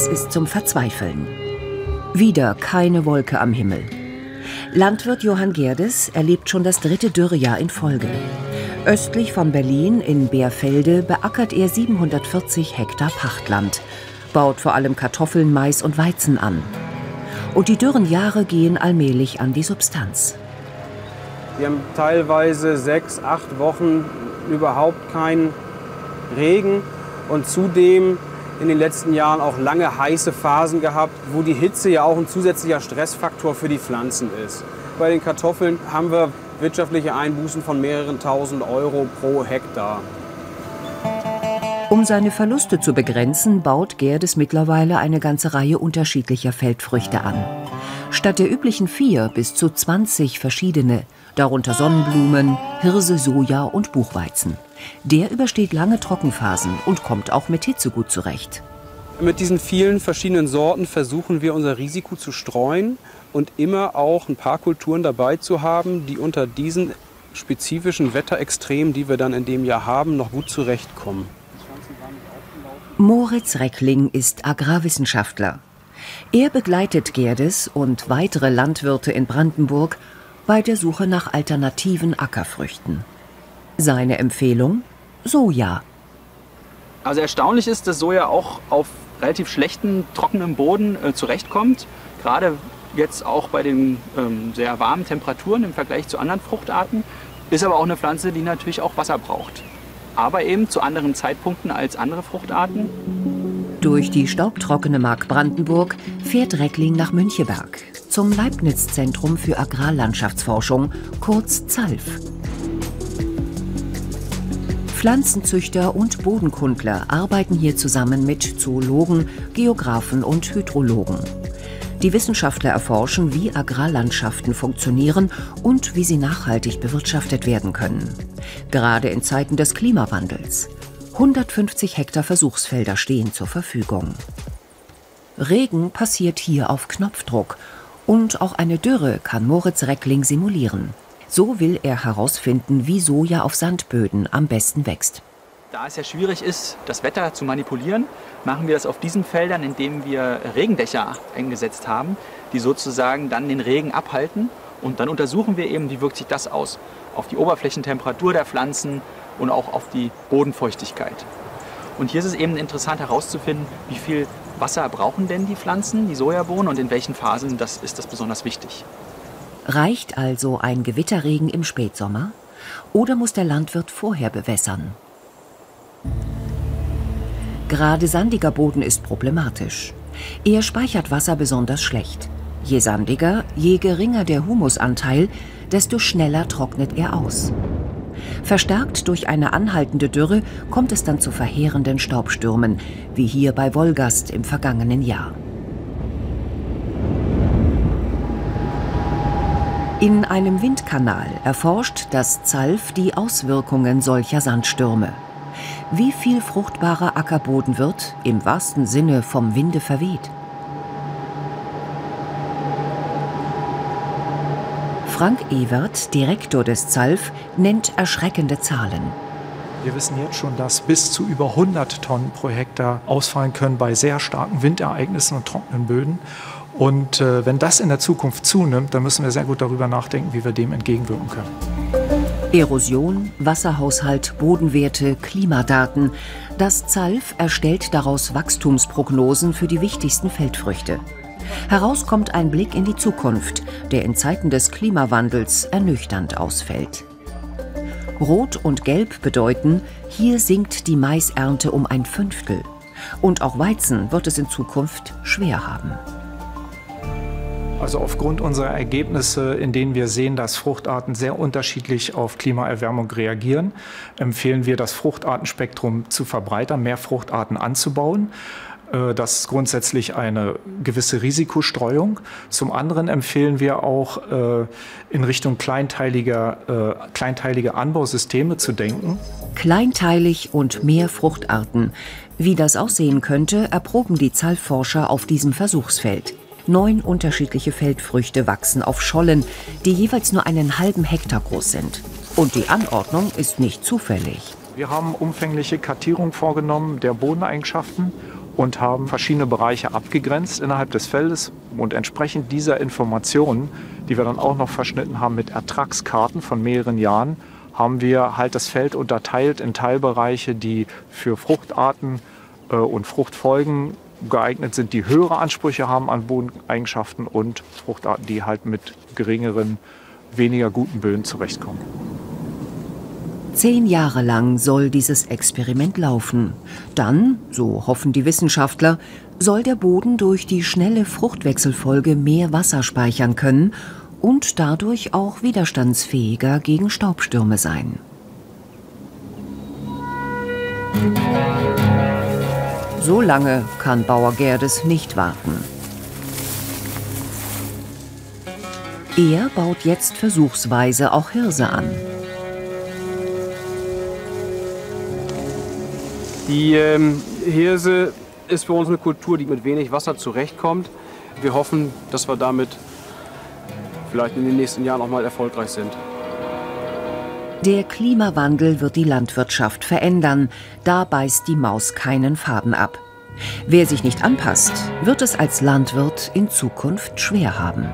Es ist zum Verzweifeln. Wieder keine Wolke am Himmel. Landwirt Johann Gerdes erlebt schon das dritte Dürrejahr in Folge. Östlich von Berlin in Bärfelde beackert er 740 Hektar Pachtland, baut vor allem Kartoffeln, Mais und Weizen an. Und die dürren Jahre gehen allmählich an die Substanz. Wir haben teilweise sechs, acht Wochen überhaupt keinen Regen und zudem in den letzten Jahren auch lange heiße Phasen gehabt, wo die Hitze ja auch ein zusätzlicher Stressfaktor für die Pflanzen ist. Bei den Kartoffeln haben wir wirtschaftliche Einbußen von mehreren tausend Euro pro Hektar. Um seine Verluste zu begrenzen, baut Gerdes mittlerweile eine ganze Reihe unterschiedlicher Feldfrüchte an. Statt der üblichen vier bis zu 20 verschiedene, darunter Sonnenblumen, Hirse, Soja und Buchweizen. Der übersteht lange Trockenphasen und kommt auch mit Hitze gut zurecht. Mit diesen vielen verschiedenen Sorten versuchen wir unser Risiko zu streuen und immer auch ein paar Kulturen dabei zu haben, die unter diesen spezifischen Wetterextremen, die wir dann in dem Jahr haben, noch gut zurechtkommen. Moritz Reckling ist Agrarwissenschaftler. Er begleitet Gerdes und weitere Landwirte in Brandenburg bei der Suche nach alternativen Ackerfrüchten. Seine Empfehlung? Soja. Also erstaunlich ist, dass Soja auch auf relativ schlechten, trockenem Boden äh, zurechtkommt. Gerade jetzt auch bei den ähm, sehr warmen Temperaturen im Vergleich zu anderen Fruchtarten. Ist aber auch eine Pflanze, die natürlich auch Wasser braucht. Aber eben zu anderen Zeitpunkten als andere Fruchtarten. Durch die staubtrockene Mark Brandenburg fährt Reckling nach Müncheberg zum Leibniz-Zentrum für Agrarlandschaftsforschung, kurz ZALF. Pflanzenzüchter und Bodenkundler arbeiten hier zusammen mit Zoologen, Geographen und Hydrologen. Die Wissenschaftler erforschen, wie Agrarlandschaften funktionieren und wie sie nachhaltig bewirtschaftet werden können. Gerade in Zeiten des Klimawandels. 150 Hektar Versuchsfelder stehen zur Verfügung. Regen passiert hier auf Knopfdruck und auch eine Dürre kann Moritz Reckling simulieren. So will er herausfinden, wie Soja auf Sandböden am besten wächst. Da es ja schwierig ist, das Wetter zu manipulieren, machen wir das auf diesen Feldern, indem wir Regendächer eingesetzt haben, die sozusagen dann den Regen abhalten. Und dann untersuchen wir eben, wie wirkt sich das aus auf die Oberflächentemperatur der Pflanzen und auch auf die Bodenfeuchtigkeit. Und hier ist es eben interessant herauszufinden, wie viel Wasser brauchen denn die Pflanzen, die Sojabohnen und in welchen Phasen das ist das besonders wichtig. Reicht also ein Gewitterregen im Spätsommer? Oder muss der Landwirt vorher bewässern? Gerade sandiger Boden ist problematisch. Er speichert Wasser besonders schlecht. Je sandiger, je geringer der Humusanteil, desto schneller trocknet er aus. Verstärkt durch eine anhaltende Dürre kommt es dann zu verheerenden Staubstürmen, wie hier bei Wolgast im vergangenen Jahr. In einem Windkanal erforscht das ZALF die Auswirkungen solcher Sandstürme. Wie viel fruchtbarer Ackerboden wird, im wahrsten Sinne, vom Winde verweht? Frank Ewert, Direktor des ZALF, nennt erschreckende Zahlen. Wir wissen jetzt schon, dass bis zu über 100 Tonnen pro Hektar ausfallen können bei sehr starken Windereignissen und trockenen Böden. Und äh, wenn das in der Zukunft zunimmt, dann müssen wir sehr gut darüber nachdenken, wie wir dem entgegenwirken können. Erosion, Wasserhaushalt, Bodenwerte, Klimadaten. Das ZALF erstellt daraus Wachstumsprognosen für die wichtigsten Feldfrüchte. Heraus kommt ein Blick in die Zukunft, der in Zeiten des Klimawandels ernüchternd ausfällt. Rot und Gelb bedeuten, hier sinkt die Maisernte um ein Fünftel. Und auch Weizen wird es in Zukunft schwer haben. Also aufgrund unserer Ergebnisse, in denen wir sehen, dass Fruchtarten sehr unterschiedlich auf Klimaerwärmung reagieren, empfehlen wir, das Fruchtartenspektrum zu verbreitern, mehr Fruchtarten anzubauen. Äh, das ist grundsätzlich eine gewisse Risikostreuung. Zum anderen empfehlen wir auch äh, in Richtung kleinteiliger, äh, kleinteilige Anbausysteme zu denken. Kleinteilig und mehr Fruchtarten. Wie das aussehen könnte, erproben die Zahlforscher auf diesem Versuchsfeld. Neun unterschiedliche Feldfrüchte wachsen auf Schollen, die jeweils nur einen halben Hektar groß sind. Und die Anordnung ist nicht zufällig. Wir haben umfängliche Kartierung vorgenommen der Bodeneigenschaften und haben verschiedene Bereiche abgegrenzt innerhalb des Feldes. Und entsprechend dieser Informationen, die wir dann auch noch verschnitten haben mit Ertragskarten von mehreren Jahren, haben wir halt das Feld unterteilt in Teilbereiche, die für Fruchtarten äh, und Fruchtfolgen geeignet sind, die höhere Ansprüche haben an Bodeneigenschaften und Fruchtarten, die halt mit geringeren, weniger guten Böden zurechtkommen. Zehn Jahre lang soll dieses Experiment laufen. Dann, so hoffen die Wissenschaftler, soll der Boden durch die schnelle Fruchtwechselfolge mehr Wasser speichern können und dadurch auch widerstandsfähiger gegen Staubstürme sein. So lange kann Bauer Gerdes nicht warten. Er baut jetzt versuchsweise auch Hirse an. Die ähm, Hirse ist für uns eine Kultur, die mit wenig Wasser zurechtkommt. Wir hoffen, dass wir damit vielleicht in den nächsten Jahren auch mal erfolgreich sind. Der Klimawandel wird die Landwirtschaft verändern. Da beißt die Maus keinen Faden ab. Wer sich nicht anpasst, wird es als Landwirt in Zukunft schwer haben.